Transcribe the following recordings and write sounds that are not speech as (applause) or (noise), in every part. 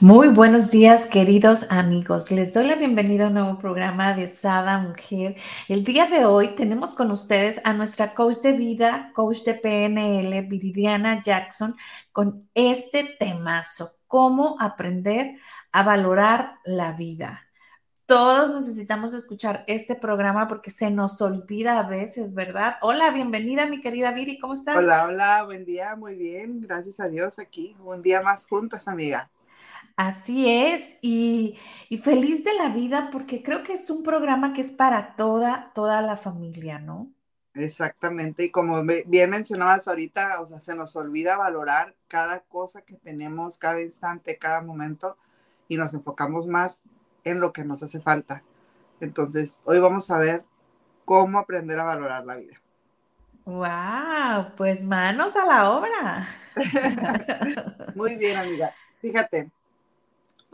Muy buenos días, queridos amigos. Les doy la bienvenida a un nuevo programa de Sada Mujer. El día de hoy tenemos con ustedes a nuestra coach de vida, coach de PNL, Viridiana Jackson, con este temazo, cómo aprender a valorar la vida. Todos necesitamos escuchar este programa porque se nos olvida a veces, ¿verdad? Hola, bienvenida mi querida Viri, ¿cómo estás? Hola, hola, buen día, muy bien, gracias a Dios aquí, un día más juntas, amiga. Así es, y, feliz de la vida porque creo que es un programa que es para toda, toda la familia, ¿no? Exactamente, y como bien mencionabas ahorita, o sea, se nos olvida valorar cada cosa que tenemos, cada instante, cada momento, y nos enfocamos más en lo que nos hace falta. Entonces, hoy vamos a ver cómo aprender a valorar la vida. ¡Wow! Pues manos a la obra. (laughs) Muy bien, amiga. Fíjate,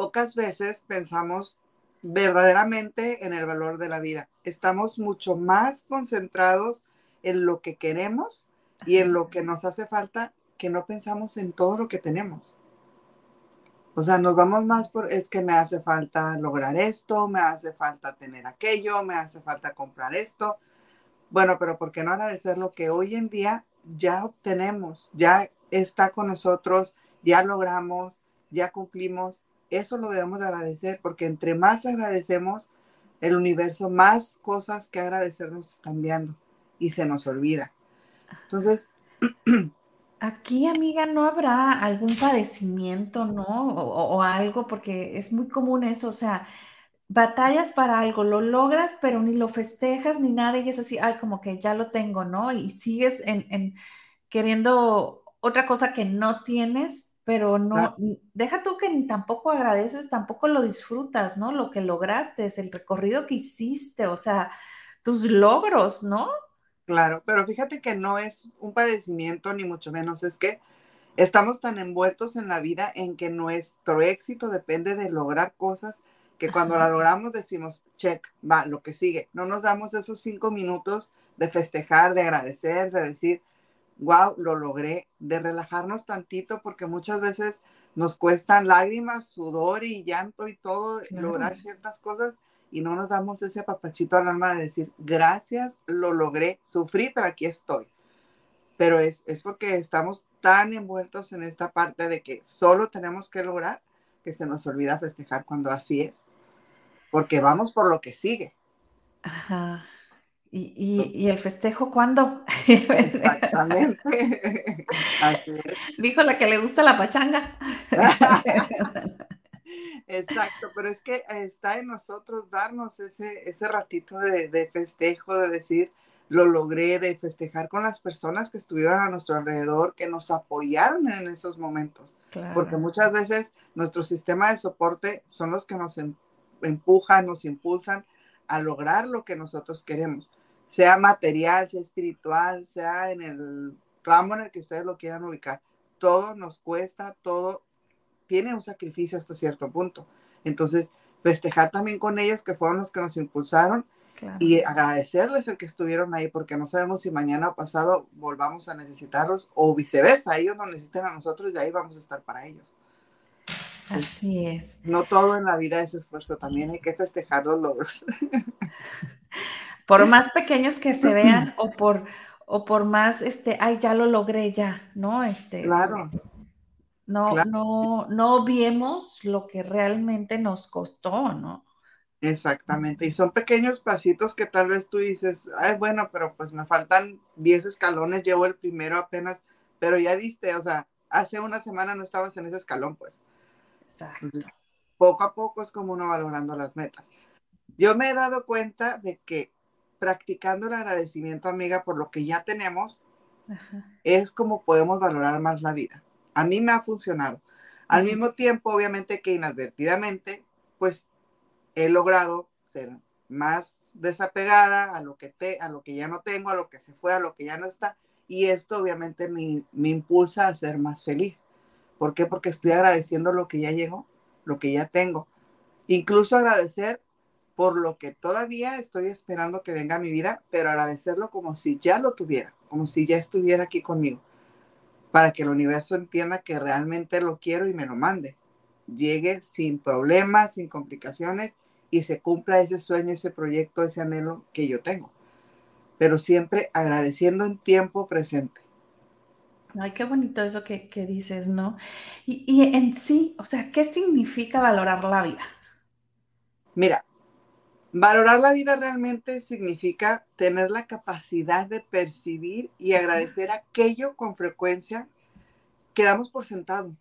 pocas veces pensamos verdaderamente en el valor de la vida. Estamos mucho más concentrados en lo que queremos y en lo que nos hace falta que no pensamos en todo lo que tenemos. O sea, nos vamos más por, es que me hace falta lograr esto, me hace falta tener aquello, me hace falta comprar esto. Bueno, pero ¿por qué no agradecer lo que hoy en día ya obtenemos, ya está con nosotros, ya logramos, ya cumplimos? Eso lo debemos agradecer porque entre más agradecemos, el universo, más cosas que agradecer nos están enviando y se nos olvida. Entonces, (clears throat) Aquí, amiga, no habrá algún padecimiento, ¿no? O, algo, porque es muy común eso, o sea, batallas para algo, lo logras, pero ni lo festejas ni nada, y es así, ay, como que ya lo tengo, ¿no? Y sigues en, queriendo otra cosa que no tienes, pero no, deja tú que tampoco agradeces, tampoco lo disfrutas, ¿no? Lo que lograste, es el recorrido que hiciste, o sea, tus logros, ¿no? Claro, pero fíjate que no es un padecimiento ni mucho menos, es que estamos tan envueltos en la vida en que nuestro éxito depende de lograr cosas que cuando la logramos decimos, check, va, lo que sigue. No nos damos esos cinco minutos de festejar, de agradecer, de decir, wow, lo logré, de relajarnos tantito porque muchas veces nos cuestan lágrimas, sudor y llanto y todo lograr ciertas cosas y no nos damos ese papachito al alma de decir, gracias, lo logré, sufrí, pero aquí estoy. Pero es, es porque estamos tan envueltos en esta parte de que solo tenemos que lograr que se nos olvida festejar cuando así es. Porque vamos por lo que sigue. Ajá. ¿Y, y, ¿y el festejo cuándo? (laughs) Exactamente. (laughs) Así es. Dijo la que le gusta la pachanga. (laughs) Exacto, pero es que está en nosotros darnos ese, ese ratito de, festejo, de decir, lo logré, de festejar con las personas que estuvieron a nuestro alrededor, que nos apoyaron en esos momentos. Porque muchas veces nuestro sistema de soporte son los que nos em, empujan, nos impulsan a lograr lo que nosotros queremos, sea material, sea espiritual, sea en el ramo en el que ustedes lo quieran ubicar. Todo nos cuesta, todo tiene un sacrificio hasta cierto punto. Entonces, festejar también con ellos que fueron los que nos impulsaron y agradecerles el que estuvieron ahí porque no sabemos si mañana o pasado volvamos a necesitarlos o viceversa, ellos nos necesitan a nosotros y ahí vamos a estar para ellos. Así es. No todo en la vida es esfuerzo, también hay que festejar los logros. (laughs) por más pequeños que se vean (clears throat) o por o por más este, ay, ya lo logré ya, ¿no? Este, claro. No, no, no viemos lo que realmente nos costó, ¿no? Exactamente, y son pequeños pasitos que tal vez tú dices, ay, bueno, pero pues me faltan 10 escalones, llevo el primero apenas, pero ya diste, o sea, hace una semana no estabas en ese escalón, pues. Exacto. poco a poco es como uno valorando las metas. Yo me he dado cuenta de que practicando el agradecimiento, amiga, por lo que ya tenemos, es como podemos valorar más la vida. A mí me ha funcionado. Al mismo tiempo, obviamente que inadvertidamente, pues he logrado ser más desapegada a lo que te, a lo que ya no tengo, a lo que se fue, a lo que ya no está. Y esto obviamente me, me impulsa a ser más feliz. ¿Por qué? Porque estoy agradeciendo lo que ya llegó, lo que ya tengo. Incluso agradecer por lo que todavía estoy esperando que venga a mi vida, pero agradecerlo como si ya lo tuviera, como si ya estuviera aquí conmigo para que el universo entienda que realmente lo quiero y me lo mande. Llegue sin problemas, sin complicaciones y se cumpla ese sueño, ese proyecto, ese anhelo que yo tengo. Pero siempre agradeciendo en tiempo presente. Ay, qué bonito eso que, dices, ¿no? Y, y, en sí, o sea, ¿qué significa valorar la vida? Mira, valorar la vida realmente significa tener la capacidad de percibir y agradecer aquello con frecuencia que damos por sentado.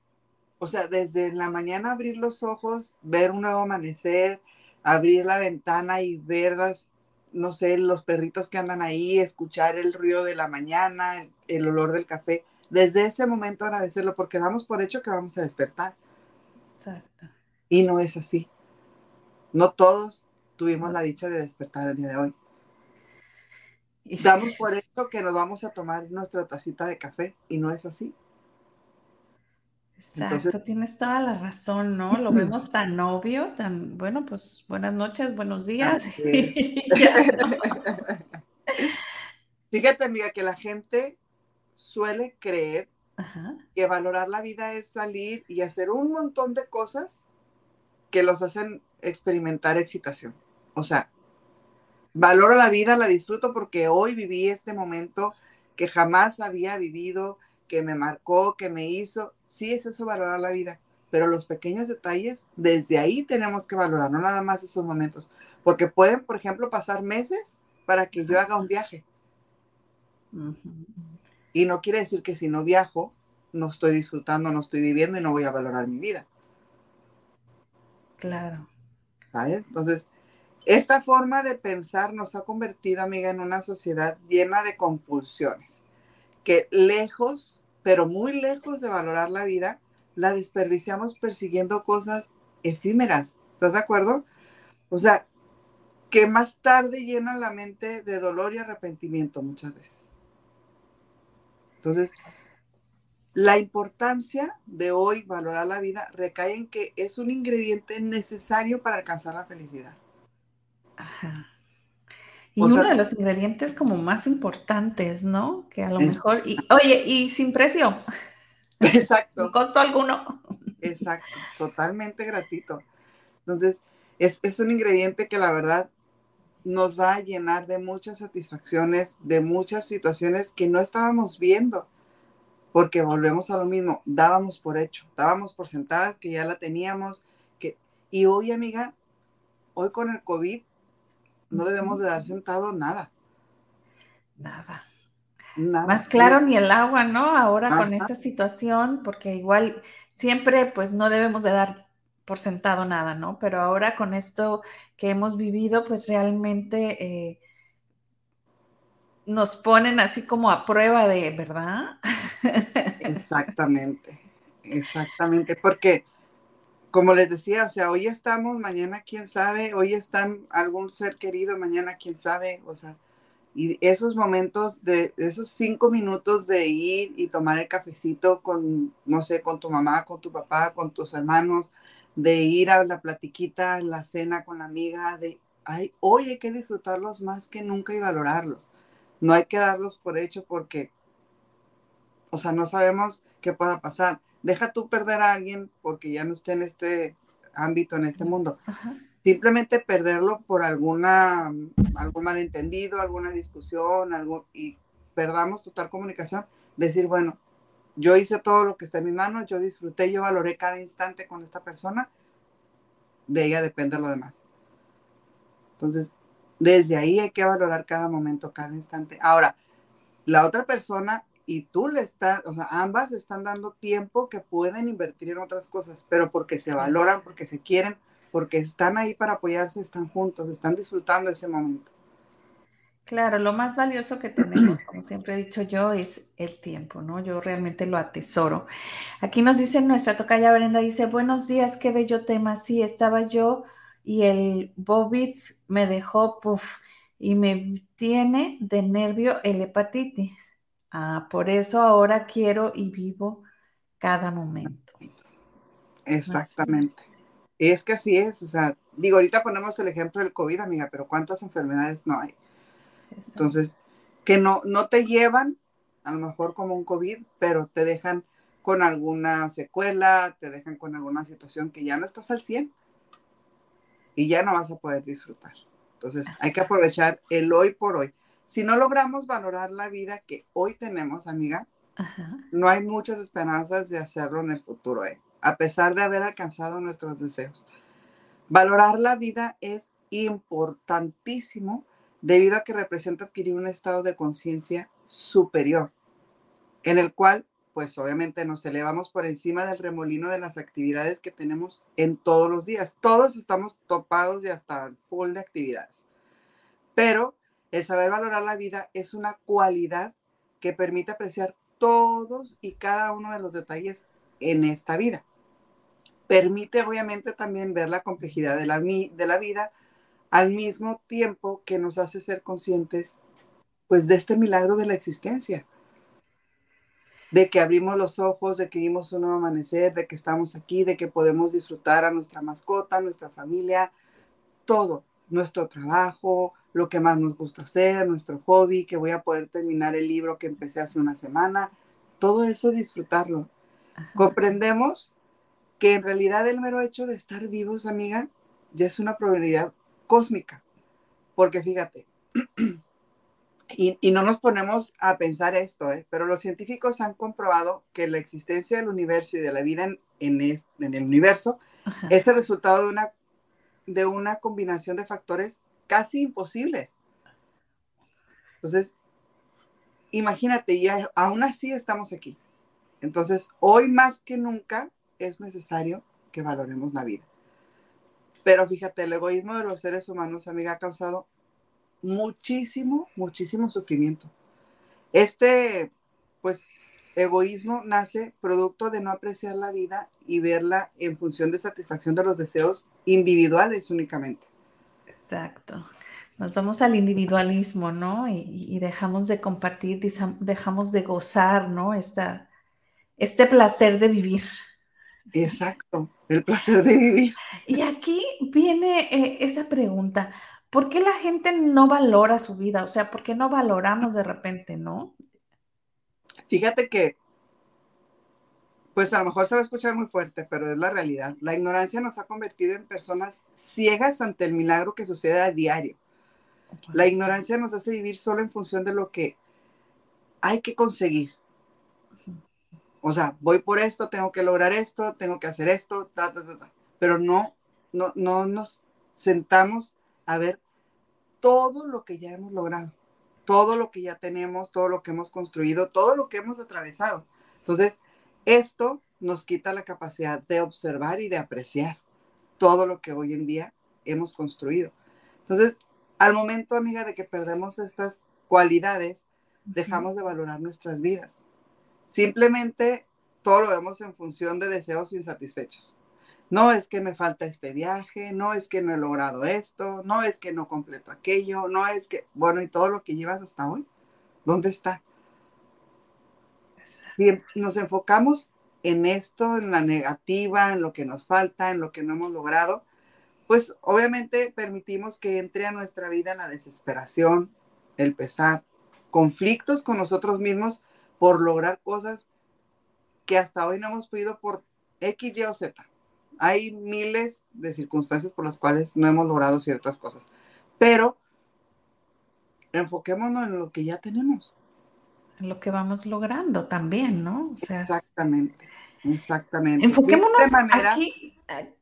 O sea, desde la mañana abrir los ojos, ver un nuevo amanecer, abrir la ventana y ver las, no sé, los perritos que andan ahí, escuchar el ruido de la mañana, el, olor del café. Desde ese momento agradecerlo porque damos por hecho que vamos a despertar. Exacto. Y no es así. No todos tuvimos la dicha de despertar el día de hoy. Damos por hecho que nos vamos a tomar nuestra tacita de café y no es así. Exacto, tienes toda la razón, ¿no? (clears throat) Lo vemos tan obvio, tan, bueno, pues buenas noches, buenos días. (laughs) (laughs) Fíjate, amiga, que la gente suele creer que valorar la vida es salir y hacer un montón de cosas que los hacen experimentar excitación. O sea, valoro la vida, la disfruto porque hoy viví este momento que jamás había vivido, que me marcó, que me hizo. Sí, es eso valorar la vida, pero los pequeños detalles, desde ahí tenemos que valorar, no nada más esos momentos, porque pueden, por ejemplo, pasar meses para que yo haga un viaje. Y no quiere decir que si no viajo, no estoy disfrutando, no estoy viviendo y no voy a valorar mi vida. Claro. Entonces, esta forma de pensar nos ha convertido, amiga, en una sociedad llena de compulsiones, que lejos, pero muy lejos de valorar la vida, la desperdiciamos persiguiendo cosas efímeras. ¿Estás de acuerdo? O sea, que más tarde llenan la mente de dolor y arrepentimiento muchas veces. Entonces, la importancia de hoy valorar la vida recae en que es un ingrediente necesario para alcanzar la felicidad. Ajá. Y uno de los ingredientes como más importantes, ¿no? Que a lo mejor, y, oye, y sin precio. (laughs) Exacto. Sin costo alguno. Exacto, totalmente gratuito. Entonces, es, es un ingrediente que la verdad nos va a llenar de muchas satisfacciones, de muchas situaciones que no estábamos viendo, porque volvemos a lo mismo, dábamos por hecho, dábamos por sentadas que ya la teníamos, que, y hoy, amiga, hoy con el COVID, no debemos de dar sentado nada. Nada. Más claro ni el agua, ¿no? Ahora con esta situación, porque igual siempre pues no debemos de dar por sentado nada, ¿no? Pero ahora con esto que hemos vivido, pues realmente eh, nos ponen así como a prueba de, ¿verdad? (laughs) Exactamente, exactamente, porque como les decía, o sea, hoy estamos, mañana quién sabe, hoy están algún ser querido, mañana quién sabe, o sea, y esos momentos de esos cinco minutos de ir y tomar el cafecito con, no sé, con tu mamá, con tu papá, con tus hermanos, de ir a la platiquita, la cena con la amiga, de, ay, hoy hay que disfrutarlos más que nunca y valorarlos. No hay que darlos por hecho porque, o sea, no sabemos qué pueda pasar deja tú perder a alguien porque ya no esté en este ámbito, en este mundo. Simplemente perderlo por alguna, algún malentendido, alguna discusión, algo, y perdamos total comunicación. Decir, bueno, yo hice todo lo que está en mis manos, yo disfruté, yo valoré cada instante con esta persona, de ella depende lo demás. Entonces, desde ahí hay que valorar cada momento, cada instante. Ahora, la otra persona y tú le estás, o sea, ambas están dando tiempo que pueden invertir en otras cosas, pero porque se valoran, porque se quieren, porque están ahí para apoyarse, están juntos, están disfrutando ese momento. Claro, lo más valioso que tenemos, (clears throat) como siempre he dicho yo, es el tiempo, ¿no? Yo realmente lo atesoro. Aquí nos dice nuestra tocaya Brenda, dice, buenos días, qué bello tema. Sí, estaba yo y el COVID me dejó, puff, y me tiene de nervio el hepatitis. Ah, por eso ahora quiero y vivo cada momento. Exactamente. Es que así es, o sea, digo, ahorita ponemos el ejemplo del COVID, amiga, pero ¿cuántas enfermedades no hay? Entonces, que no, no te llevan a lo mejor como un COVID, pero te dejan con alguna secuela, te dejan con alguna situación que ya no estás al 100 y ya no vas a poder disfrutar. Entonces, hay que aprovechar el hoy por hoy. Si no logramos valorar la vida que hoy tenemos, amiga, no hay muchas esperanzas de hacerlo en el futuro, ¿eh? a pesar de haber alcanzado nuestros deseos. Valorar la vida es importantísimo debido a que representa adquirir un estado de conciencia superior, en el cual, pues obviamente nos elevamos por encima del remolino de las actividades que tenemos en todos los días. Todos estamos topados y hasta full de actividades. Pero el saber valorar la vida es una cualidad que permite apreciar todos y cada uno de los detalles en esta vida. Permite obviamente también ver la complejidad de la, de la vida al mismo tiempo que nos hace ser conscientes pues de este milagro de la existencia, de que abrimos los ojos, de que vimos un nuevo amanecer, de que estamos aquí, de que podemos disfrutar a nuestra mascota, nuestra familia, todo, nuestro trabajo, lo que más nos gusta hacer, nuestro hobby, que voy a poder terminar el libro que empecé hace una semana, todo eso disfrutarlo. Comprendemos que en realidad el mero hecho de estar vivos, amiga, ya es una probabilidad cósmica. Porque fíjate, (clears throat) y, no nos ponemos a pensar esto, ¿eh? pero los científicos han comprobado que la existencia del universo y de la vida en, en, el universo es el resultado de una, de una combinación de factores casi imposibles. Entonces, imagínate, y aún así estamos aquí. Entonces, hoy más que nunca es necesario que valoremos la vida. Pero fíjate, el egoísmo de los seres humanos, amiga, ha causado muchísimo, muchísimo sufrimiento. Este, pues, egoísmo nace producto de no apreciar la vida y verla en función de satisfacción de los deseos individuales únicamente. Exacto. Nos vamos al individualismo, ¿no? Y, dejamos de compartir, dejamos de gozar, ¿no? Esta, este placer de vivir. Exacto, el placer de vivir. Y aquí viene eh, esa pregunta, ¿por qué la gente no valora su vida? O sea, ¿por qué no valoramos de repente, no? Fíjate que, pues a lo mejor se va a escuchar muy fuerte, pero es la realidad. La ignorancia nos ha convertido en personas ciegas ante el milagro que sucede a diario. La ignorancia nos hace vivir solo en función de lo que hay que conseguir, o sea, voy por esto, tengo que lograr esto, tengo que hacer esto, ta, ta, ta, pero no, no, no nos sentamos a ver todo lo que ya hemos logrado, todo lo que ya tenemos, todo lo que hemos construido, todo lo que hemos atravesado. Entonces, esto nos quita la capacidad de observar y de apreciar todo lo que hoy en día hemos construido. Entonces, al momento, amiga, de que perdemos estas cualidades, dejamos de valorar nuestras vidas. Simplemente todo lo vemos en función de deseos insatisfechos. No es que me falta este viaje, no es que no he logrado esto, no es que no completo aquello, no es que, bueno, y todo lo que llevas hasta hoy, ¿dónde está? Si nos enfocamos en esto, en la negativa, en lo que nos falta, en lo que no hemos logrado, pues obviamente permitimos que entre a nuestra vida la desesperación, el pesar, conflictos con nosotros mismos por lograr cosas que hasta hoy no hemos podido por X, Y o Z. Hay miles de circunstancias por las cuales no hemos logrado ciertas cosas, pero enfoquémonos en lo que ya tenemos. Lo que vamos logrando también, ¿no? exactamente, exactamente. Enfoquémonos aquí,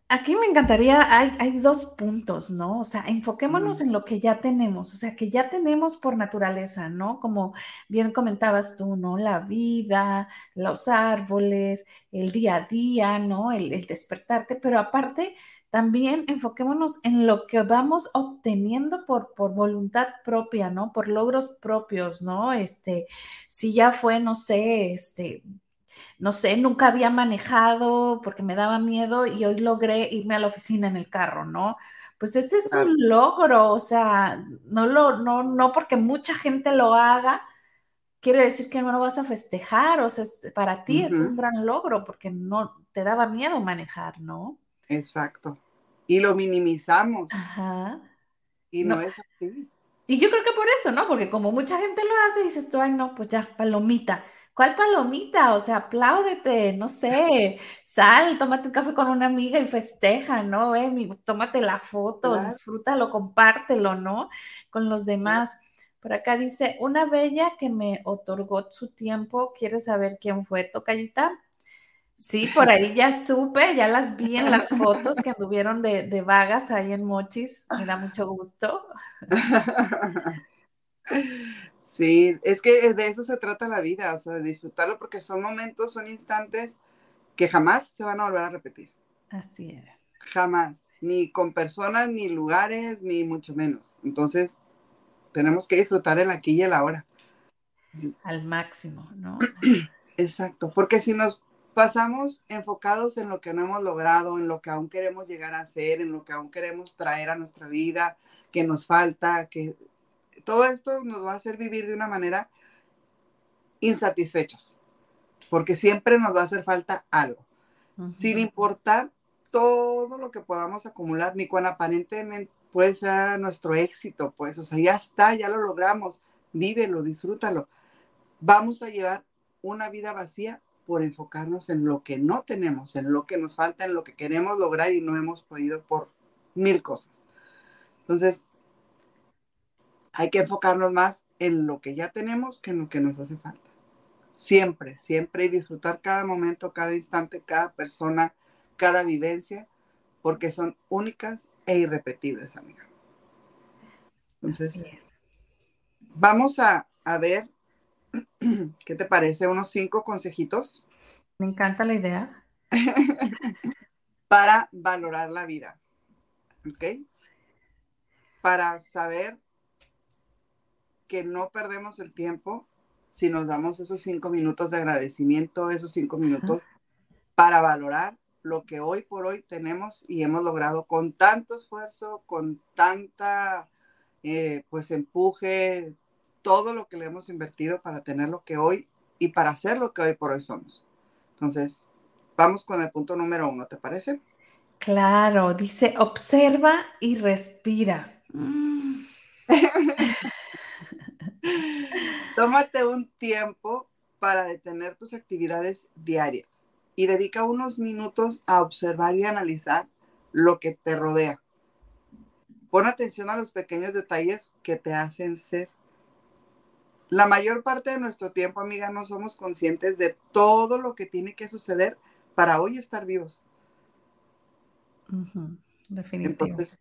Aquí me encantaría, hay, hay, dos puntos, ¿no? O sea, enfoquémonos en lo que ya tenemos, o sea, que ya tenemos por naturaleza, ¿no? Como bien comentabas tú, ¿no? La vida, los árboles, el día a día, ¿no? El, el despertarte, pero aparte también enfoquémonos en lo que vamos obteniendo por, por voluntad propia, ¿no? Por logros propios, ¿no? Este, si ya fue, no sé, este, no sé, nunca había manejado porque me daba miedo y hoy logré irme a la oficina en el carro, ¿no? Pues ese es un logro, o sea, no lo, no, no porque mucha gente lo haga, quiere decir que no lo vas a festejar, o sea, para ti es un gran logro porque no te daba miedo manejar, ¿no? Exacto. Y lo minimizamos. Ajá. Y no, es así. Y yo creo que por eso, ¿no? Porque como mucha gente lo hace, dices tú, ay, no, pues ya, palomita. ¿Cuál palomita? O sea, apláudete, no sé, sal, tómate un café con una amiga y festeja, ¿no? Eh, tómate la foto, disfrútalo, compártelo, ¿no? Con los demás. Por acá dice, una bella que me otorgó su tiempo, ¿quieres saber quién fue, Tocayita? Sí, por ahí ya supe, ya las vi en las fotos que anduvieron de, de vagas ahí en Mochis, me da mucho gusto. (laughs) Sí, es que de eso se trata la vida, o sea, de disfrutarlo porque son momentos, son instantes que jamás se van a volver a repetir. Así es. Jamás, ni con personas, ni lugares, ni mucho menos. Entonces, tenemos que disfrutar el aquí y el ahora. Al máximo, ¿no? (clears throat) Exacto, porque si nos pasamos enfocados en lo que no hemos logrado, en lo que aún queremos llegar a ser, en lo que aún queremos traer a nuestra vida, que nos falta, que todo esto nos va a hacer vivir de una manera insatisfechos, porque siempre nos va a hacer falta algo, sin importar todo lo que podamos acumular, ni cuán aparentemente puede ser nuestro éxito, pues, o sea, ya está, ya lo logramos, vívelo, disfrútalo. Vamos a llevar una vida vacía por enfocarnos en lo que no tenemos, en lo que nos falta, en lo que queremos lograr y no hemos podido por mil cosas. Entonces, hay que enfocarnos más en lo que ya tenemos que en lo que nos hace falta. Siempre, siempre y disfrutar cada momento, cada instante, cada persona, cada vivencia, porque son únicas e irrepetibles, amiga. Entonces, vamos a, a ver, (clears throat) ¿qué te parece? Unos cinco consejitos. Me encanta la idea. (laughs) para valorar la vida. ¿Ok? Para saber que no perdemos el tiempo si nos damos esos cinco minutos de agradecimiento, esos cinco minutos para valorar lo que hoy por hoy tenemos y hemos logrado con tanto esfuerzo, con tanta, eh, pues, empuje, todo lo que le hemos invertido para tener lo que hoy y para hacer lo que hoy por hoy somos. Entonces, vamos con el punto número uno, ¿te parece? Claro, dice, observa y respira. (laughs) Tómate un tiempo para detener tus actividades diarias y dedica unos minutos a observar y analizar lo que te rodea. Pon atención a los pequeños detalles que te hacen ser. La mayor parte de nuestro tiempo, amiga, no somos conscientes de todo lo que tiene que suceder para hoy estar vivos. Definitivamente.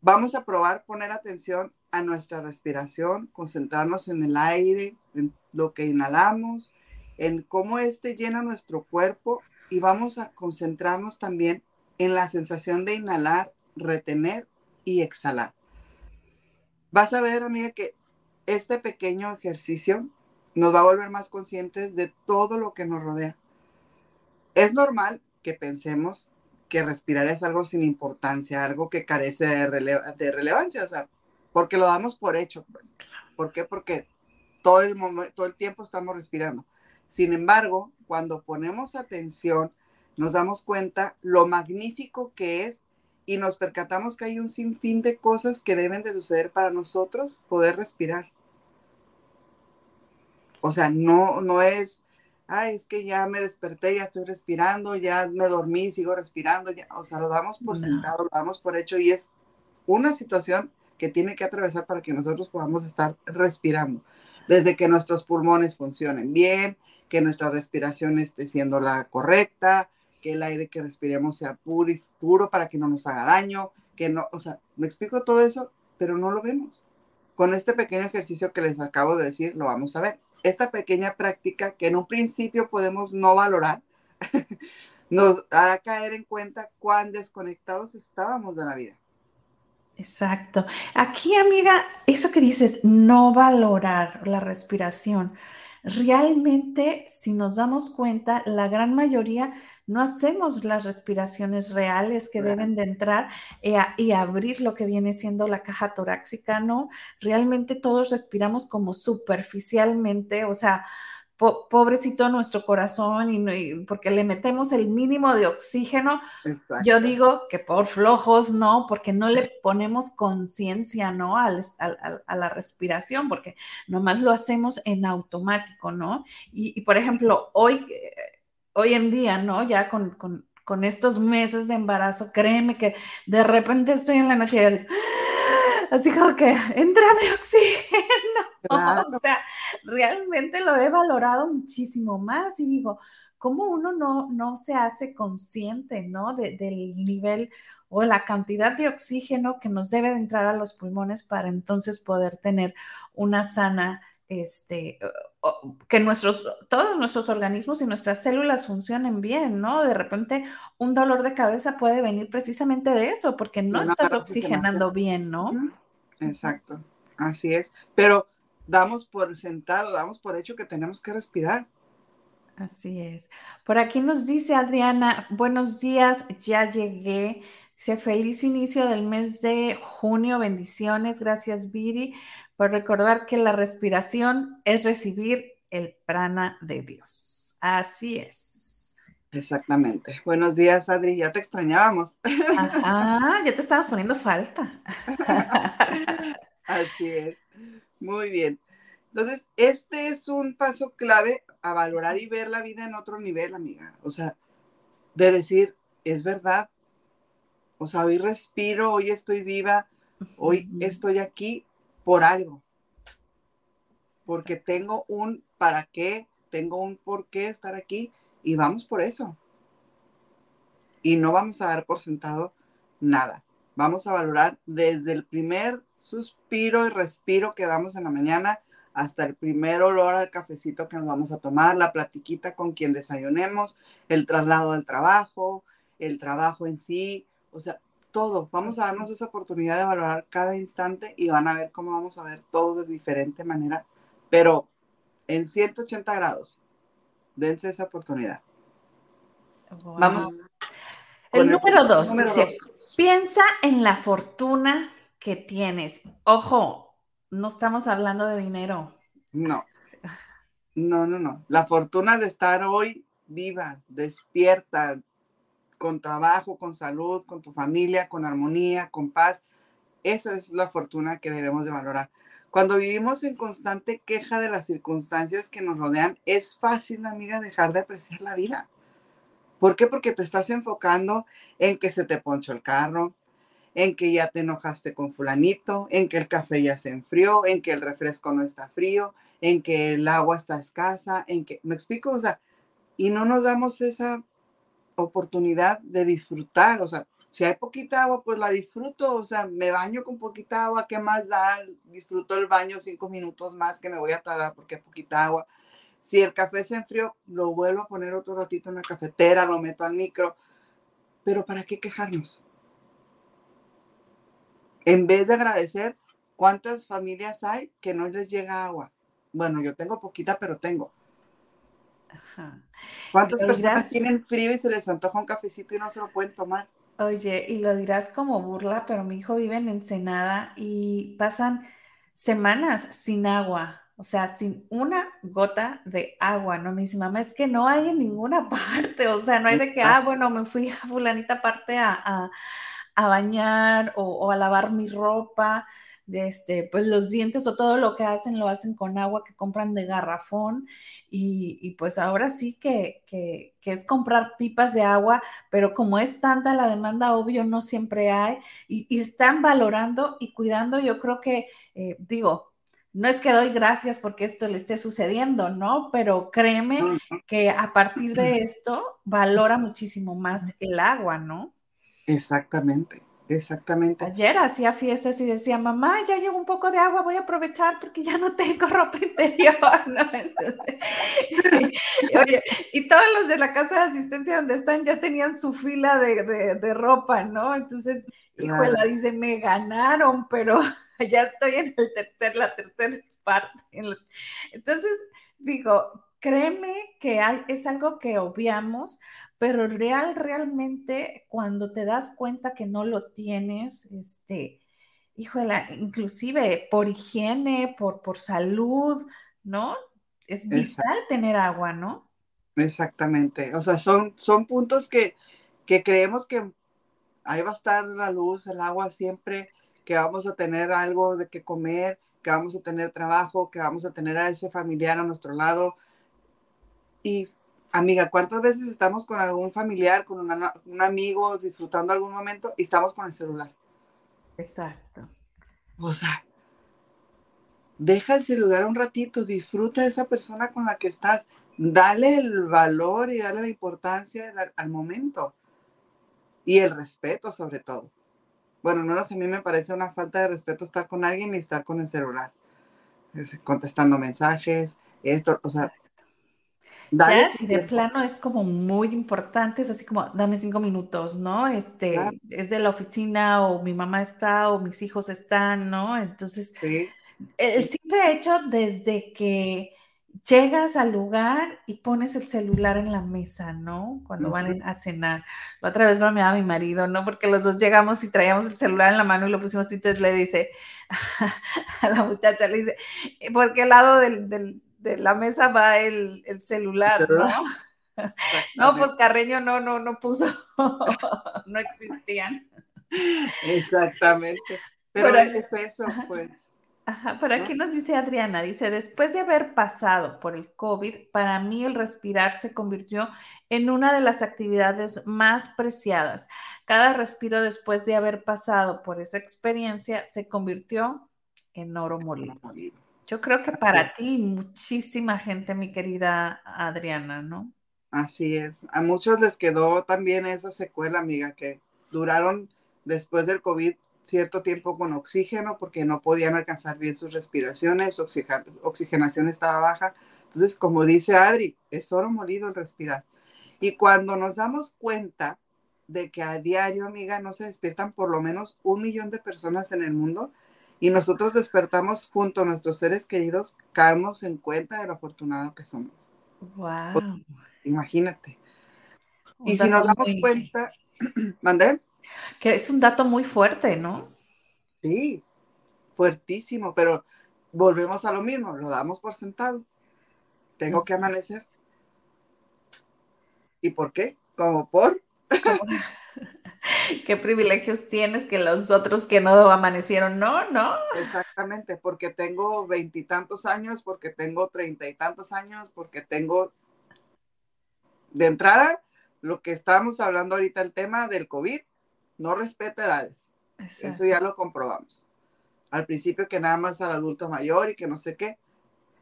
vamos a probar poner atención a nuestra respiración, concentrarnos en el aire, en lo que inhalamos, en cómo éste llena nuestro cuerpo y vamos a concentrarnos también en la sensación de inhalar, retener y exhalar. Vas a ver, amiga, que este pequeño ejercicio nos va a volver más conscientes de todo lo que nos rodea. Es normal que pensemos que respirar es algo sin importancia, algo que carece de, relevancia. O sea, porque lo damos por hecho, pues. ¿Por qué? Porque todo el, todo el tiempo estamos respirando. Sin embargo, cuando ponemos atención, nos damos cuenta lo magnífico que es y nos percatamos que hay un sinfín de cosas que deben de suceder para nosotros poder respirar. O sea, no, no es, ay, es que ya me desperté, ya estoy respirando, ya me dormí, sigo respirando, ya, o sea, lo damos por sentado, lo damos por hecho y es una situación que tiene que atravesar para que nosotros podamos estar respirando. Desde que nuestros pulmones funcionen bien, que nuestra respiración esté siendo la correcta, que el aire que respiremos sea puro y puro para que no nos haga daño, que no, o sea, me explico todo eso, pero no lo vemos. Con este pequeño ejercicio que les acabo de decir, lo vamos a ver. Esta pequeña práctica que en un principio podemos no valorar, (laughs) nos hará caer en cuenta cuán desconectados estábamos de la vida. Exacto. Aquí, amiga, eso que dices, no valorar la respiración. Realmente, si nos damos cuenta, la gran mayoría no hacemos las respiraciones reales que deben de entrar eh, y abrir lo que viene siendo la caja torácica, ¿no? Realmente todos respiramos como superficialmente, o sea, pobrecito nuestro corazón y, porque le metemos el mínimo de oxígeno. Yo digo que por flojos, no, porque no le (laughs) ponemos conciencia, ¿no? a la respiración, porque nomás lo hacemos en automático, ¿no? Y, por ejemplo, hoy, hoy en día, ¿no? Ya con, con, con, estos meses de embarazo, créeme que de repente estoy en la noche y así como que, entrame oxígeno. (laughs) O sea, realmente lo he valorado muchísimo más y digo, ¿cómo uno no, no se hace consciente, ¿no? del nivel o la cantidad de oxígeno que nos debe de entrar a los pulmones para entonces poder tener una sana, este, que nuestros, todos nuestros organismos y nuestras células funcionen bien, ¿no? De repente un dolor de cabeza puede venir precisamente de eso, porque no estás oxigenando bien, ¿no? Exacto, así es. Pero damos por sentado, damos por hecho que tenemos que respirar. Así es. Por aquí nos dice Adriana, buenos días, ya llegué. Dice, feliz inicio del mes de junio, bendiciones, gracias Viri, por recordar que la respiración es recibir el prana de Dios. Así es. Exactamente. Buenos días, Adri, ya te extrañábamos. Ajá, ya te estabas poniendo falta. (laughs) Así es. Muy bien. Entonces, este es un paso clave a valorar y ver la vida en otro nivel, amiga. O sea, de decir, es verdad. O sea, hoy respiro, hoy estoy viva, hoy estoy aquí por algo. Porque tengo un para qué, tengo un por qué estar aquí y vamos por eso. Y no vamos a dar por sentado nada. Vamos a valorar desde el primer suspiro y respiro que damos en la mañana hasta el primer olor al cafecito que nos vamos a tomar, la platiquita con quien desayunemos, el traslado al trabajo, el trabajo en sí, o sea, todo. Vamos a darnos esa oportunidad de valorar cada instante y van a ver cómo vamos a ver todo de diferente manera, pero en 180 grados. Dense esa oportunidad. Vamos. El, número dos, piensa en la fortuna que tienes. Ojo, no estamos hablando de dinero. No, no, no, no. La fortuna de estar hoy viva, despierta, con trabajo, con salud, con tu familia, con armonía, con paz. Esa es la fortuna que debemos de valorar. Cuando vivimos en constante queja de las circunstancias que nos rodean, es fácil, amiga, dejar de apreciar la vida. ¿Por qué? Porque te estás enfocando en que se te ponchó el carro, en que ya te enojaste con fulanito, en que el café ya se enfrió, en que el refresco no está frío, en que el agua está escasa, en que, ¿me explico? O sea, y no nos damos esa oportunidad de disfrutar, o sea, si hay poquita agua, pues la disfruto, o sea, me baño con poquita agua, ¿qué más da? Disfruto el baño cinco minutos más que me voy a tardar porque hay poquita agua. Si el café se enfrió, lo vuelvo a poner otro ratito en la cafetera, lo meto al micro, pero ¿para qué quejarnos? En vez de agradecer, ¿cuántas familias hay que no les llega agua? Bueno, yo tengo poquita, pero tengo. ¿Cuántas personas tienen frío y se les antoja un cafecito y no se lo pueden tomar? Oye, y lo dirás como burla, pero mi hijo vive en Ensenada y pasan semanas sin agua, o sea, sin una gota de agua, ¿no? Me dice, mamá, es que no hay en ninguna (laughs) parte, o sea, no hay de que, ah, bueno, me fui a fulanita parte a a bañar o, a lavar mi ropa, de este, pues los dientes o todo lo que hacen lo hacen con agua que compran de garrafón. Y, pues ahora sí que, es comprar pipas de agua, pero como es tanta la demanda, obvio, no siempre hay. Y, están valorando y cuidando, yo creo que, eh, digo, no es que doy gracias porque esto le esté sucediendo, ¿no? Pero créeme que a partir de esto valora muchísimo más el agua, ¿no? Exactamente, Exactamente. Ayer hacía fiestas y decía, mamá, ya llevo un poco de agua, voy a aprovechar porque ya no tengo (laughs) ropa interior. (laughs) y, oye, y todos los de la casa de asistencia donde están ya tenían su fila de, ropa, ¿no? Entonces, híjole, dice, me ganaron, pero (laughs) ya estoy en el tercer, la tercera parte. Entonces, digo, créeme que hay, es algo que obviamos, pero real, realmente cuando te das cuenta que no lo tienes, este, híjole, inclusive por higiene, por, por salud, ¿no? Es vital tener agua, ¿no? Exactamente. O sea, son, son puntos que, que creemos que ahí va a estar la luz, el agua siempre, que vamos a tener algo de que comer, que vamos a tener trabajo, que vamos a tener a ese familiar a nuestro lado. Y amiga, ¿cuántas veces estamos con algún familiar, con un amigo, disfrutando algún momento y estamos con el celular? Exacto. O sea, deja el celular un ratito, disfruta de esa persona con la que estás, dale el valor y dale la importancia al momento y el respeto sobre todo. Bueno, no sé, a mí me parece una falta de respeto estar con alguien y estar con el celular, contestando mensajes, esto, o sea, ya, si de plano es como muy importante, es así como, dame cinco minutos, ¿no? Este, es de la oficina o mi mamá está o mis hijos están, ¿no? Entonces, el simple hecho desde que llegas al lugar y pones el celular en la mesa, ¿no? Cuando van a cenar. La otra vez bromeaba mi marido, ¿no? Porque los dos llegamos y traíamos el celular en la mano y lo pusimos y entonces le dice (laughs) a la muchacha, le dice, ¿por qué lado del de la mesa va el, celular, ¿no? No, pues Carreño no, no, no puso, (laughs) no existían. Exactamente. Pero, es eso, pues. Ajá, pero aquí nos dice Adriana, dice, después de haber pasado por el COVID, para mí el respirar se convirtió en una de las actividades más preciadas. Cada respiro después de haber pasado por esa experiencia se convirtió en oro molido. Yo creo que para ti, muchísima gente, mi querida Adriana, ¿no? Así es. A muchos les quedó también esa secuela, amiga, que duraron después del COVID cierto tiempo con oxígeno porque no podían alcanzar bien sus respiraciones, su oxigenación estaba baja. Entonces, como dice Adri, es oro molido el respirar. Y cuando nos damos cuenta de que a diario, amiga, no se despiertan por lo menos un millón de personas en el mundo, y nosotros despertamos junto a nuestros seres queridos, caemos en cuenta de lo afortunado que somos. Wow. Imagínate. y si nos damos cuenta, (clears throat) ¿mandé? Que es un dato muy fuerte, ¿no? Sí, fuertísimo, pero volvemos a lo mismo, lo damos por sentado. Tengo que amanecer. ¿Y por qué? Como por. (laughs) qué privilegios tienes que los otros que no amanecieron, no, no. Exactamente, porque tengo veintitantos años, porque tengo treinta y tantos años, porque tengo de entrada lo que estábamos hablando ahorita, el tema del COVID, no respeta edades. Eso ya lo comprobamos. Al principio que nada más al adulto mayor y que no sé qué.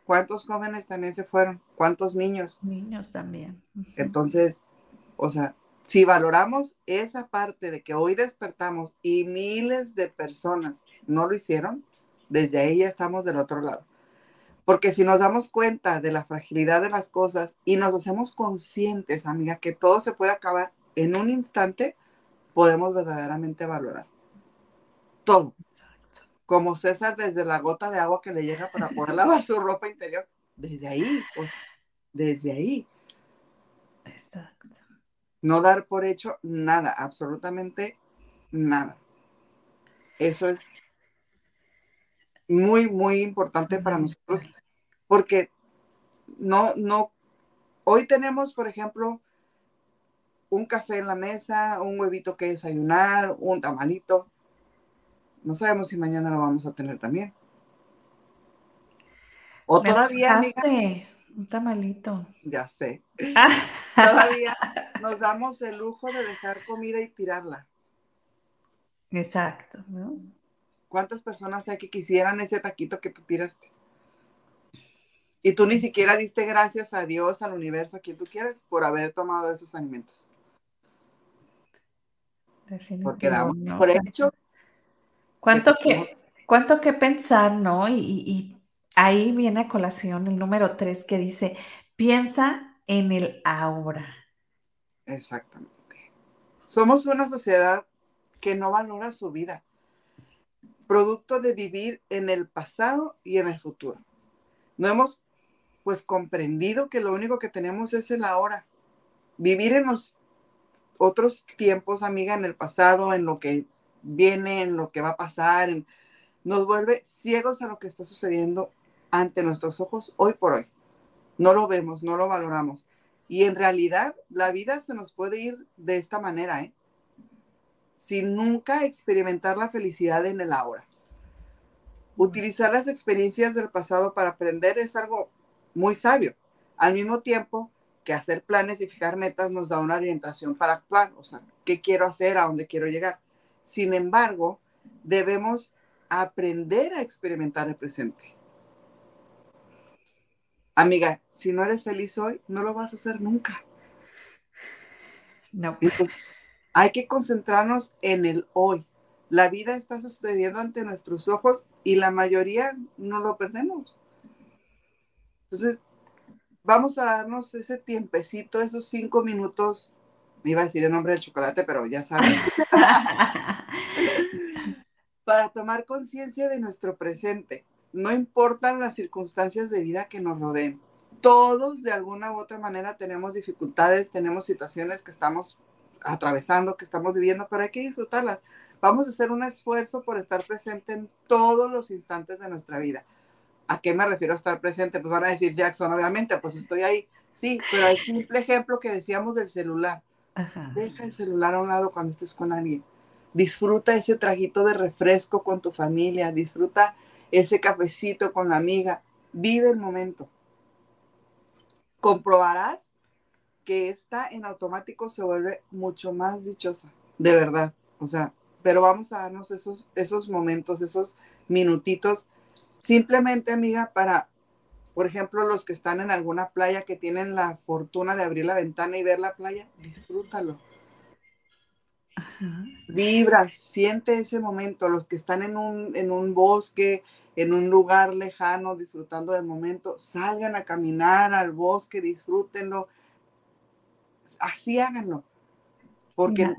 ¿Cuántos jóvenes también se fueron? ¿Cuántos niños? Niños también. Entonces, o sea, si valoramos esa parte de que hoy despertamos y miles de personas no lo hicieron, desde ahí ya estamos del otro lado. Porque si nos damos cuenta de la fragilidad de las cosas y nos hacemos conscientes, amiga, que todo se puede acabar en un instante, podemos verdaderamente valorar todo. Como César desde la gota de agua que le llega para poder lavar su ropa interior. Desde ahí, pues, desde ahí. Exacto no dar por hecho nada, absolutamente nada. Eso es muy, muy importante para nosotros porque no, no, hoy tenemos, por ejemplo, un café en la mesa, un huevito que desayunar, un tamalito. No sabemos si mañana lo vamos a tener también. O todavía, un tamalito. Ya sé. (laughs) Todavía nos damos el lujo de dejar comida y tirarla. Exacto. ¿Cuántas personas hay que quisieran ese taquito que tú tiraste? Y tú ni siquiera diste gracias a Dios, al universo, a quien tú quieres, por haber tomado esos alimentos. porque damos por hecho. ¿Cuánto que, cuánto que pensar, no? Y, y, ahí viene a colación el número tres que dice, piensa en el ahora. Exactamente. Somos una sociedad que no valora su vida, producto de vivir en el pasado y en el futuro. No hemos pues comprendido que lo único que tenemos es el ahora. Vivir en los otros tiempos, amiga, en el pasado, en lo que viene, en lo que va a pasar, nos vuelve ciegos a lo que está sucediendo ante nuestros ojos hoy por hoy. No lo vemos, no lo valoramos. Y en realidad la vida se nos puede ir de esta manera, ¿eh? Sin nunca experimentar la felicidad en el ahora. Utilizar las experiencias del pasado para aprender es algo muy sabio. Al mismo tiempo que hacer planes y fijar metas nos da una orientación para actuar, o sea, qué quiero hacer, a dónde quiero llegar. Sin embargo, debemos aprender a experimentar el presente. Amiga, si no eres feliz hoy, no lo vas a hacer nunca. No. hay que concentrarnos en el hoy. La vida está sucediendo ante nuestros ojos y la mayoría no lo perdemos. Entonces, vamos a darnos ese tiempecito, esos cinco minutos. Me iba a decir el nombre del chocolate, pero ya saben. (laughs) para tomar conciencia de nuestro presente no importan las circunstancias de vida que nos rodeen. Todos de alguna u otra manera tenemos dificultades, tenemos situaciones que estamos atravesando, que estamos viviendo, pero hay que disfrutarlas. Vamos a hacer un esfuerzo por estar presente en todos los instantes de nuestra vida. ¿A qué me refiero a estar presente? Pues van a decir Jackson, obviamente, pues estoy ahí. Sí, pero hay un simple ejemplo que decíamos del celular. Deja el celular a un lado cuando estés con alguien. Disfruta ese traguito de refresco con tu familia, disfruta ese cafecito con la amiga. Vive el momento. Comprobarás que esta en automático se vuelve mucho más dichosa, de verdad. O sea, pero vamos a darnos esos, esos momentos, esos minutitos, simplemente, amiga, para, por ejemplo, los que están en alguna playa que tienen la fortuna de abrir la ventana y ver la playa, disfrútalo. Vibra, siente ese momento. Los que están en un, en un bosque, en un lugar lejano, disfrutando del momento, salgan a caminar al bosque, disfrútenlo. Así háganlo. Porque...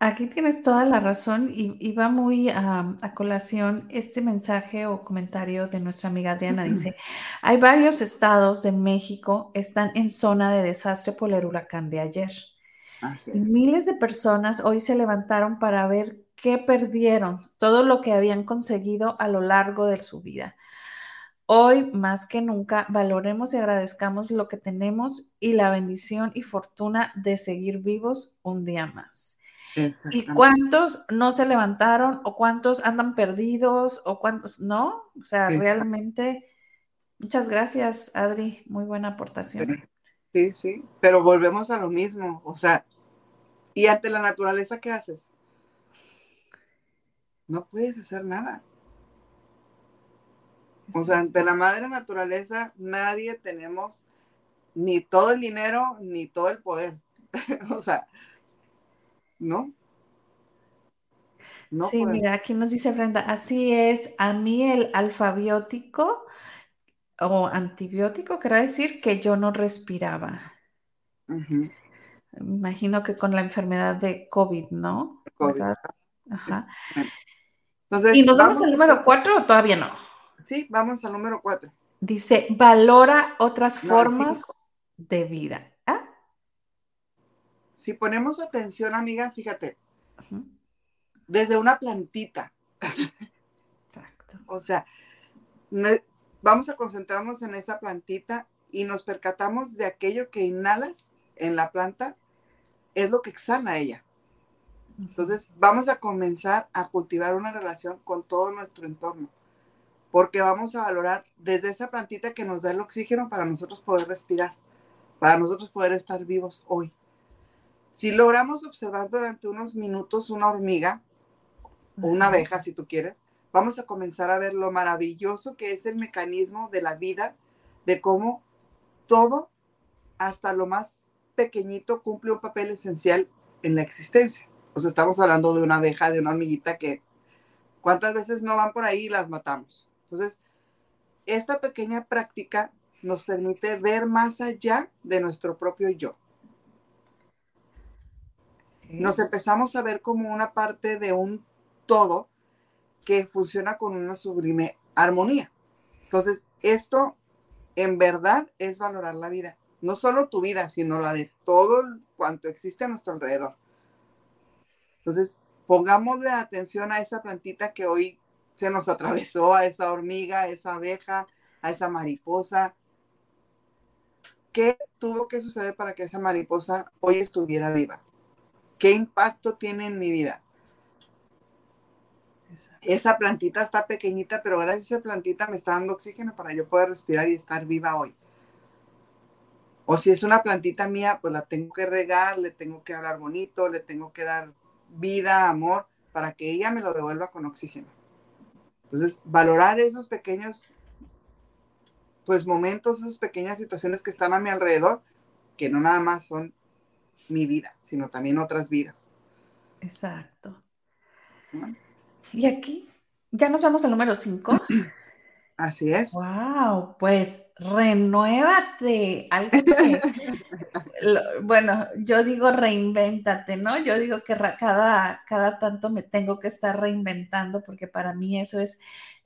Aquí tienes toda la razón y, va muy a, colación este mensaje o comentario de nuestra amiga Adriana. Dice, hay varios estados de México están en zona de desastre por el huracán de ayer. Miles de personas hoy se levantaron para ver qué perdieron, todo lo que habían conseguido a lo largo de su vida. Hoy, más que nunca, valoremos y agradezcamos lo que tenemos y la bendición y fortuna de seguir vivos un día más. ¿Y cuántos no se levantaron o cuántos andan perdidos o cuántos no? O sea, realmente, muchas gracias, Adri, muy buena aportación. Sí, sí, pero volvemos a lo mismo, o sea, ¿y ante la naturaleza qué haces? No puedes hacer nada. O sea, ante la madre naturaleza nadie tenemos ni todo el dinero ni todo el poder. (laughs) o sea, ¿no? no sí, mira, aquí nos dice Brenda, así es, a mí el alfabiótico o antibiótico, quiere decir que yo no respiraba. Imagino que con la enfermedad de COVID, ¿no? COVID. Ajá. ¿Y nos vamos, al número cuatro o todavía no? Sí, vamos al número cuatro. Dice, valora otras formas de vida. ¿Ah? Si ponemos atención, amiga, fíjate, desde una plantita. Exacto. o sea, vamos a concentrarnos en esa plantita y nos percatamos de aquello que inhalas en la planta, es lo que exhala ella. Entonces, vamos a comenzar a cultivar una relación con todo nuestro entorno, porque vamos a valorar desde esa plantita que nos da el oxígeno para nosotros poder respirar, para nosotros poder estar vivos hoy. Si logramos observar durante unos minutos una hormiga o una abeja, si tú quieres, vamos a comenzar a ver lo maravilloso que es el mecanismo de la vida, de cómo todo, hasta lo más pequeñito, cumple un papel esencial en la existencia. O sea, estamos hablando de una abeja, de una amiguita que cuántas veces no van por ahí y las matamos. Entonces, esta pequeña práctica nos permite ver más allá de nuestro propio yo. Nos empezamos a ver como una parte de un todo que funciona con una sublime armonía. Entonces, esto en verdad es valorar la vida. No solo tu vida, sino la de todo cuanto existe a nuestro alrededor. Entonces, pongámosle atención a esa plantita que hoy se nos atravesó, a esa hormiga, a esa abeja, a esa mariposa. ¿Qué tuvo que suceder para que esa mariposa hoy estuviera viva? ¿Qué impacto tiene en mi vida? Esa plantita está pequeñita, pero gracias a esa plantita me está dando oxígeno para yo poder respirar y estar viva hoy. O si es una plantita mía, pues la tengo que regar, le tengo que hablar bonito, le tengo que dar vida, amor, para que ella me lo devuelva con oxígeno. Entonces, valorar esos pequeños, pues momentos, esas pequeñas situaciones que están a mi alrededor, que no nada más son mi vida, sino también otras vidas. Exacto. Y aquí ya nos vamos al número 5. (clears throat) Así es. Wow, pues renuévate. Algo que, (laughs) bueno, yo digo reinvéntate, ¿no? Yo digo que cada, cada tanto me tengo que estar reinventando porque para mí eso es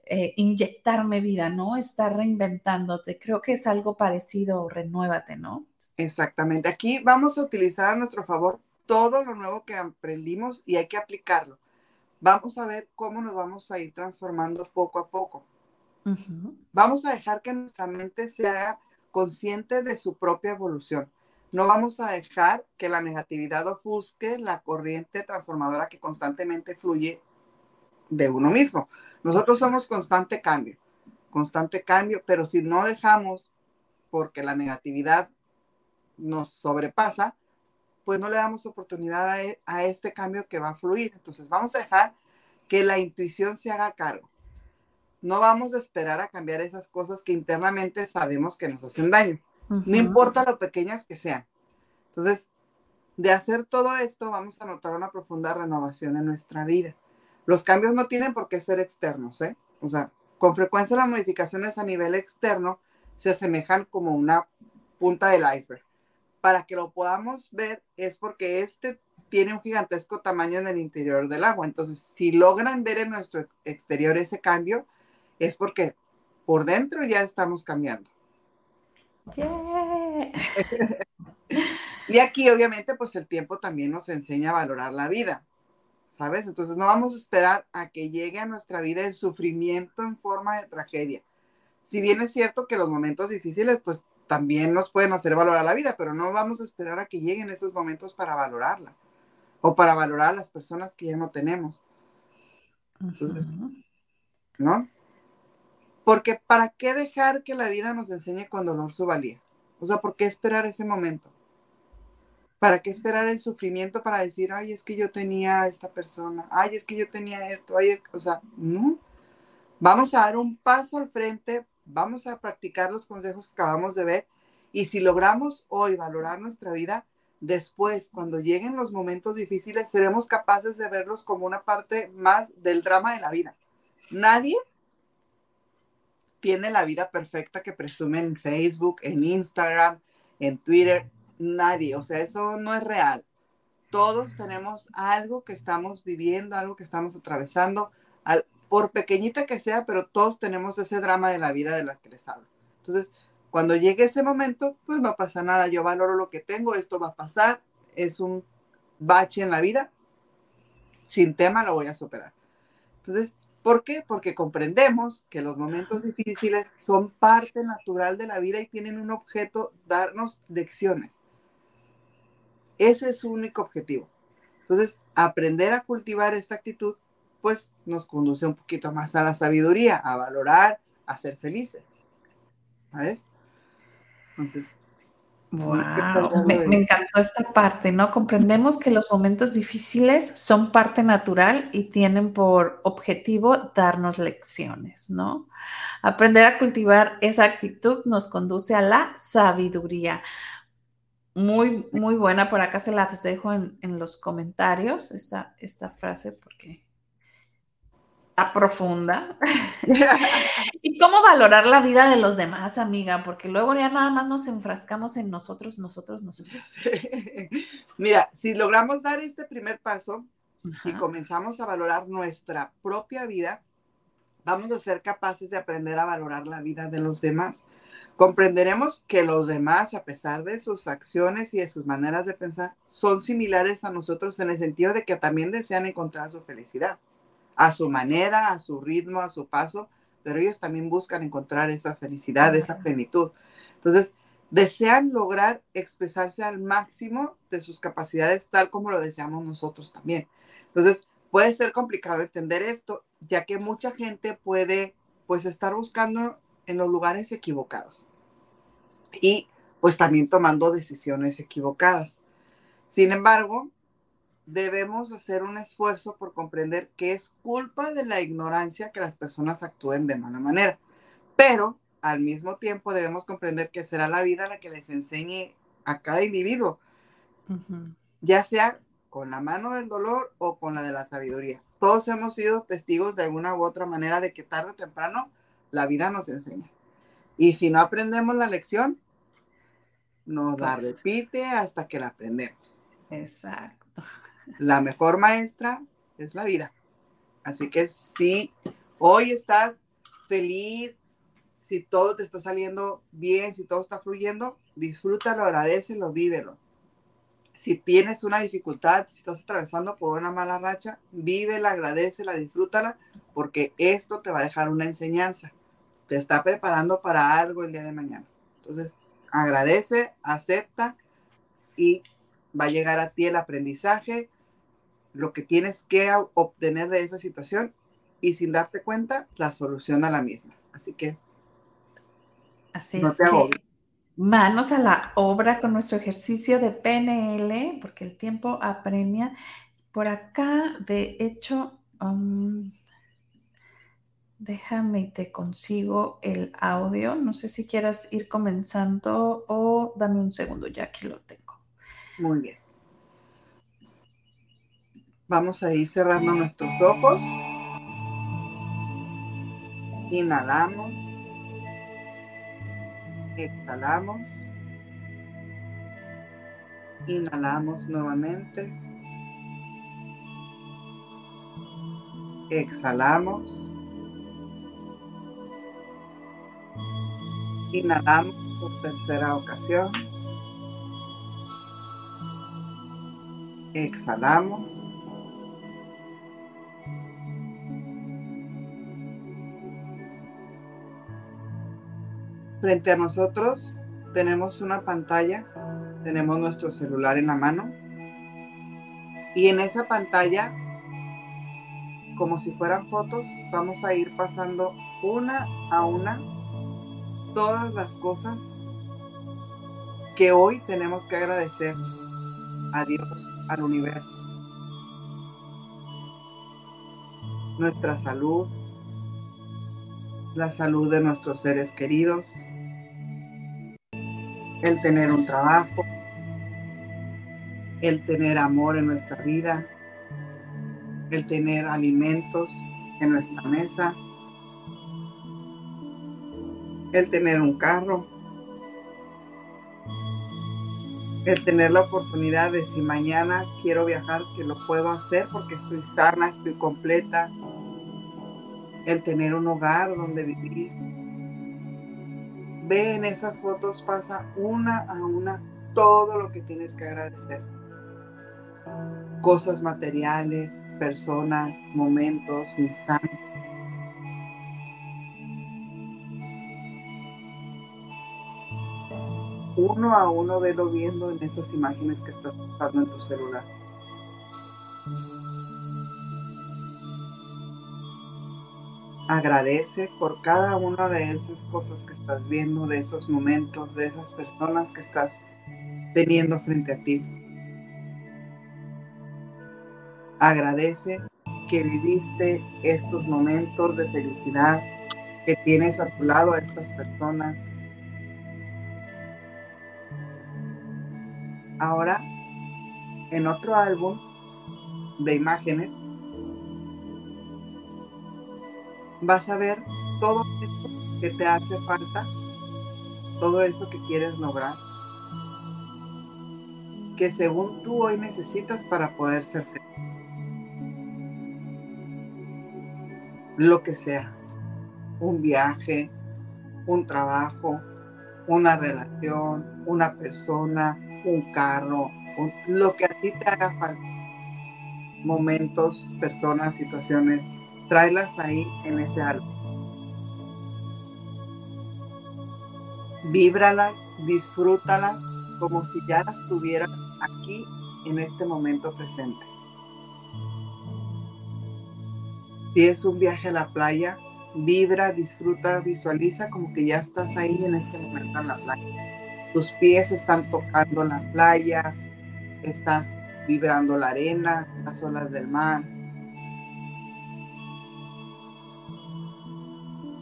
eh, inyectarme vida, ¿no? Estar reinventándote. Creo que es algo parecido, renuévate, ¿no? Exactamente. Aquí vamos a utilizar a nuestro favor todo lo nuevo que aprendimos y hay que aplicarlo. Vamos a ver cómo nos vamos a ir transformando poco a poco. Vamos a dejar que nuestra mente se haga consciente de su propia evolución. No vamos a dejar que la negatividad ofusque la corriente transformadora que constantemente fluye de uno mismo. Nosotros somos constante cambio, constante cambio, pero si no dejamos, porque la negatividad nos sobrepasa, pues no le damos oportunidad a, e, a este cambio que va a fluir. Entonces vamos a dejar que la intuición se haga cargo no vamos a esperar a cambiar esas cosas que internamente sabemos que nos hacen daño, no importa lo pequeñas que sean. Entonces, de hacer todo esto, vamos a notar una profunda renovación en nuestra vida. Los cambios no tienen por qué ser externos, ¿eh? O sea, con frecuencia las modificaciones a nivel externo se asemejan como una punta del iceberg. Para que lo podamos ver es porque este tiene un gigantesco tamaño en el interior del agua. Entonces, si logran ver en nuestro exterior ese cambio, es porque por dentro ya estamos cambiando. (laughs) y aquí obviamente pues el tiempo también nos enseña a valorar la vida, ¿sabes? Entonces no vamos a esperar a que llegue a nuestra vida el sufrimiento en forma de tragedia. Si bien es cierto que los momentos difíciles pues también nos pueden hacer valorar la vida, pero no vamos a esperar a que lleguen esos momentos para valorarla o para valorar a las personas que ya no tenemos. Entonces, ¿no? Porque ¿para qué dejar que la vida nos enseñe con dolor su valía? O sea, ¿por qué esperar ese momento? ¿Para qué esperar el sufrimiento para decir, ay, es que yo tenía a esta persona, ay, es que yo tenía esto, ay, o sea, no. Vamos a dar un paso al frente, vamos a practicar los consejos que acabamos de ver y si logramos hoy valorar nuestra vida, después, cuando lleguen los momentos difíciles, seremos capaces de verlos como una parte más del drama de la vida. Nadie tiene la vida perfecta que presumen en Facebook, en Instagram, en Twitter. Nadie, o sea, eso no es real. Todos tenemos algo que estamos viviendo, algo que estamos atravesando, por pequeñita que sea, pero todos tenemos ese drama de la vida de la que les hablo. Entonces, cuando llegue ese momento, pues no pasa nada, yo valoro lo que tengo, esto va a pasar, es un bache en la vida, sin tema lo voy a superar. Entonces, ¿Por qué? Porque comprendemos que los momentos difíciles son parte natural de la vida y tienen un objeto, darnos lecciones. Ese es su único objetivo. Entonces, aprender a cultivar esta actitud, pues nos conduce un poquito más a la sabiduría, a valorar, a ser felices. ¿Sabes? Entonces, Wow, me, encantó esta parte, ¿no? Comprendemos que los momentos difíciles son parte natural y tienen por objetivo darnos lecciones, ¿no? Aprender a cultivar esa actitud nos conduce a la sabiduría. Muy, muy buena. Por acá se las dejo en, los comentarios, esta, esta frase, porque está profunda. (laughs) ¿Y cómo valorar la vida de los demás, amiga? Porque luego ya nada más nos enfrascamos en nosotros, nosotros, nosotros. Mira, si logramos dar este primer paso y comenzamos a valorar nuestra propia vida, vamos a ser capaces de aprender a valorar la vida de los demás comprenderemos que los demás, a pesar de sus acciones y de sus maneras de pensar, son similares a nosotros en el sentido de que también desean encontrar su felicidad, a su manera, a su ritmo, a su paso, pero ellos también buscan encontrar esa felicidad, esa plenitud. Entonces, desean lograr expresarse al máximo de sus capacidades tal como lo deseamos nosotros también. Entonces, puede ser complicado entender esto, ya que mucha gente puede pues estar buscando en los lugares equivocados y pues también tomando decisiones equivocadas. Sin embargo, debemos hacer un esfuerzo por comprender que es culpa de la ignorancia que las personas actúen de mala manera, pero al mismo tiempo debemos comprender que será la vida la que les enseñe a cada individuo, ya sea con la mano del dolor o con la de la sabiduría. Todos hemos sido testigos de alguna u otra manera de que tarde o temprano la vida nos enseña. Y si no aprendemos la lección, nos la pues repite hasta que la aprendemos. Exacto. La mejor maestra es la vida. Así que si hoy estás feliz, si todo te está saliendo bien, si todo está fluyendo, disfrútalo, agradecelo, vívelo. Si tienes una dificultad, si estás atravesando por una mala racha, vívela, agradecela, disfrútala, porque esto te va a dejar una enseñanza te está preparando para algo el día de mañana. Entonces, agradece, acepta y va a llegar a ti el aprendizaje, lo que tienes que obtener de esa situación y sin darte cuenta, la solución a la misma. Así que Así no te que manos a la obra con nuestro ejercicio de PNL, porque el tiempo apremia. Por acá, de hecho, um, Déjame y te consigo el audio. No sé si quieras ir comenzando o dame un segundo, ya aquí lo tengo. Muy bien. Vamos a ir cerrando nuestros ojos. Inhalamos. Exhalamos. Inhalamos nuevamente. Exhalamos. Inhalamos por tercera ocasión. Exhalamos. Frente a nosotros tenemos una pantalla, tenemos nuestro celular en la mano y en esa pantalla, como si fueran fotos, vamos a ir pasando una a una todas las cosas que hoy tenemos que agradecer a Dios, al universo. Nuestra salud, la salud de nuestros seres queridos, el tener un trabajo, el tener amor en nuestra vida, el tener alimentos en nuestra mesa, el tener un carro, el tener la oportunidad de si mañana quiero viajar, que lo puedo hacer porque estoy sana, estoy completa, el tener un hogar donde vivir. Ve en esas fotos, pasa una a una todo lo que tienes que agradecer. Cosas materiales, personas, momentos, instantes uno a uno velo viendo en esas imágenes que estás pasando en tu celular. Agradece por cada una de esas cosas que estás viendo, de esos momentos, de esas personas que estás teniendo frente a ti. Agradece que viviste estos momentos de felicidad, que tienes a tu lado a estas personas Ahora, en otro álbum de imágenes, vas a ver todo esto que te hace falta, todo eso que quieres lograr, que según tú hoy necesitas para poder ser feliz. Lo que sea, un viaje, un trabajo, una relación, una persona, un carro, lo que a ti te haga falta. Momentos, personas, situaciones, tráelas ahí en ese álbum. Víbralas, disfrútalas como si ya las tuvieras aquí en este momento presente. Si es un viaje a la playa, vibra, disfruta, visualiza como que ya estás ahí en este momento en la playa. Tus pies están tocando la playa, estás vibrando la arena, las olas del mar.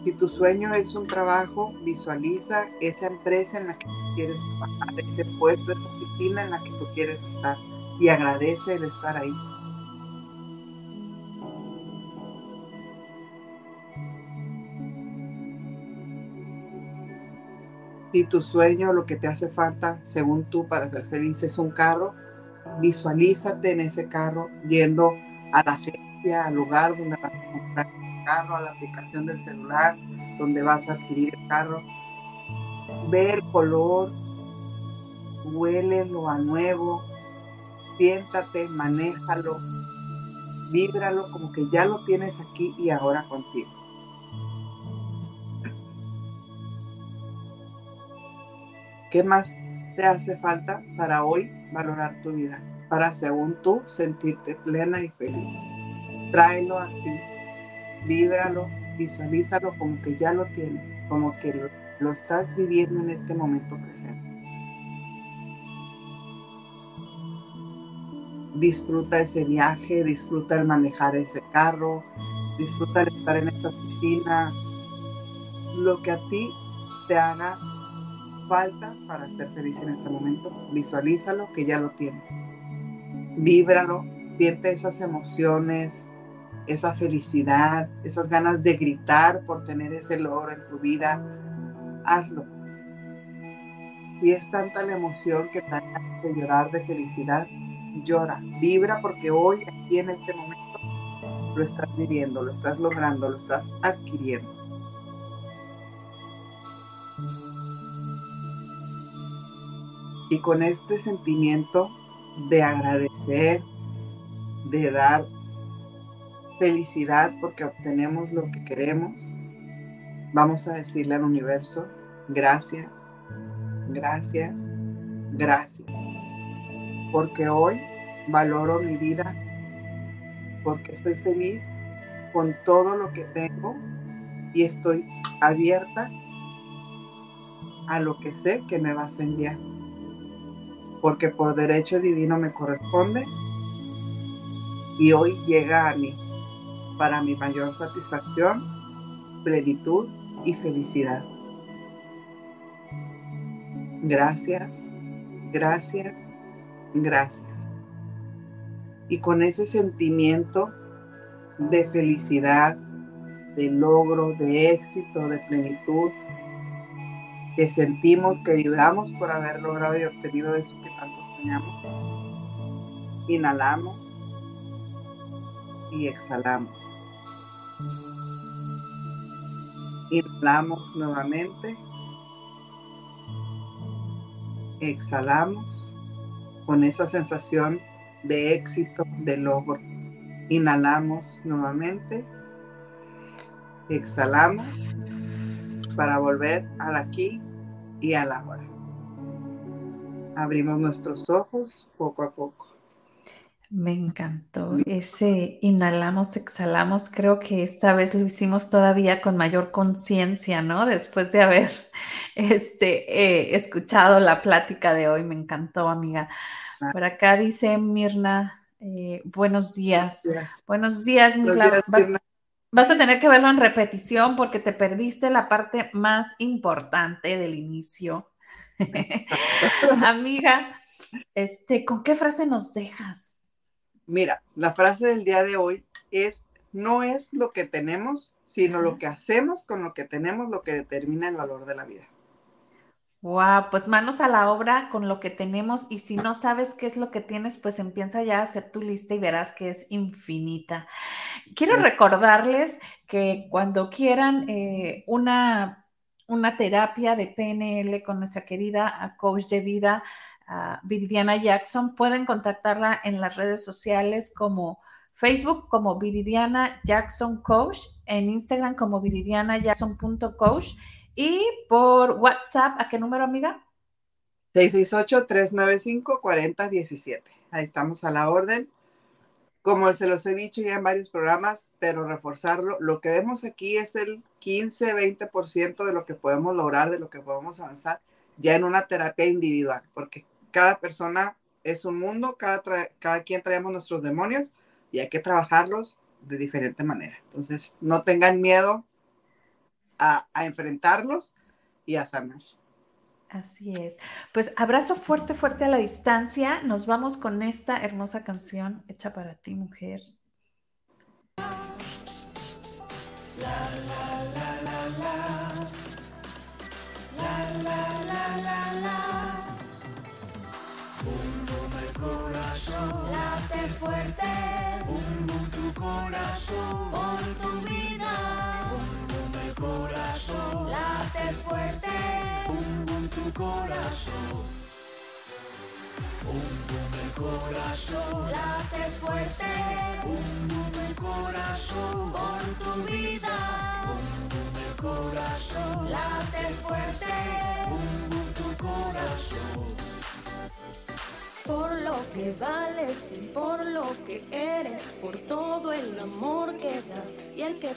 Si tu sueño es un trabajo, visualiza esa empresa en la que quieres trabajar, ese puesto, esa oficina en la que tú quieres estar y agradece el estar ahí. Si tu sueño, lo que te hace falta, según tú, para ser feliz es un carro, visualízate en ese carro yendo a la agencia, al lugar donde vas carro, a la aplicación del celular, donde vas a adquirir el carro. Ve el color, huélelo a nuevo, siéntate, manéjalo, víbralo como que ya lo tienes aquí y ahora contigo. ¿Qué más te hace falta para hoy valorar tu vida? Para según tú sentirte plena y feliz. Tráelo a ti, víbralo, visualízalo como que ya lo tienes, como que lo, lo estás viviendo en este momento presente. Disfruta ese viaje, disfruta el manejar ese carro, disfruta el estar en esa oficina, lo que a ti te haga falta para ser feliz en este momento. Visualízalo que ya lo tienes. Víbralo, siente esas emociones, esa felicidad, esas ganas de gritar por tener ese logro en tu vida. Hazlo. Si es tanta la emoción que te haga de llorar de felicidad, llora, vibra porque hoy, aquí en este momento, lo estás viviendo, lo estás logrando, lo estás adquiriendo. Y con este sentimiento de agradecer, de dar felicidad porque obtenemos lo que queremos, vamos a decirle al universo, gracias, gracias, gracias. Porque hoy valoro mi vida, porque estoy feliz con todo lo que tengo y estoy abierta a lo que sé que me vas a enviar. Porque por derecho divino me corresponde y hoy llega a mí para mi mayor satisfacción, plenitud y felicidad. Gracias, gracias, gracias. Y con ese sentimiento de felicidad, de logro, de éxito, de plenitud, que sentimos, que vibramos por haber logrado y obtenido eso que tanto soñamos. Inhalamos y exhalamos. Inhalamos nuevamente. Exhalamos con esa sensación de éxito, de logro. Inhalamos nuevamente. Exhalamos para volver al aquí y a la hora. Abrimos nuestros ojos poco a poco. Me encantó ese inhalamos, exhalamos. Creo que esta vez lo hicimos todavía con mayor conciencia, ¿no? Después de haber (laughs) este, eh, escuchado la plática de hoy. Me encantó, amiga. Por acá dice Mirna, eh, buenos días. Buenos días, Mirna. Vas a tener que verlo en repetición porque te perdiste la parte más importante del inicio. (laughs) (laughs) Amiga, Este, ¿con qué frase nos dejas? Mira, la frase del día de hoy es, no es lo que tenemos, sino lo que hacemos con lo que tenemos lo que determina el valor de la vida. Wow, pues manos a la obra con lo que tenemos y si no sabes qué es lo que tienes, pues empieza ya a hacer tu lista y verás que es infinita. Quiero recordarles que cuando quieran eh, una, una terapia de PNL con nuestra querida coach de vida, Viridiana Jackson, pueden contactarla en las redes sociales como Facebook como Viridiana Jackson Coach, en Instagram como viridianajackson.coach y por WhatsApp, ¿a qué número, amiga? 668-395-4017. Ahí estamos a la orden. Como se los he dicho ya en varios programas, pero reforzarlo, lo que vemos aquí es el 15-20% de lo que podemos lograr, de lo que podemos avanzar ya en una terapia individual, porque cada persona es un mundo, cada, cada quien traemos nuestros demonios y hay que trabajarlos de diferente manera. Entonces, no tengan miedo a, enfrentarlos y a sanar. Así es. Pues abrazo fuerte, fuerte a la distancia. Nos vamos con esta hermosa canción hecha para ti, mujer. La, la, la, la, la. La, la, la, la, fuerte. Bum, tu corazón. Por tu vida. Bum, el corazón. Late fuerte. Bum, tu corazón. Bum, el corazón. Late fuerte. Bum, el corazón. Por tu vida. Bum, el corazón. Late fuerte. Bum, tu corazón por lo que vales y por lo que eres, por todo el amor que das y el que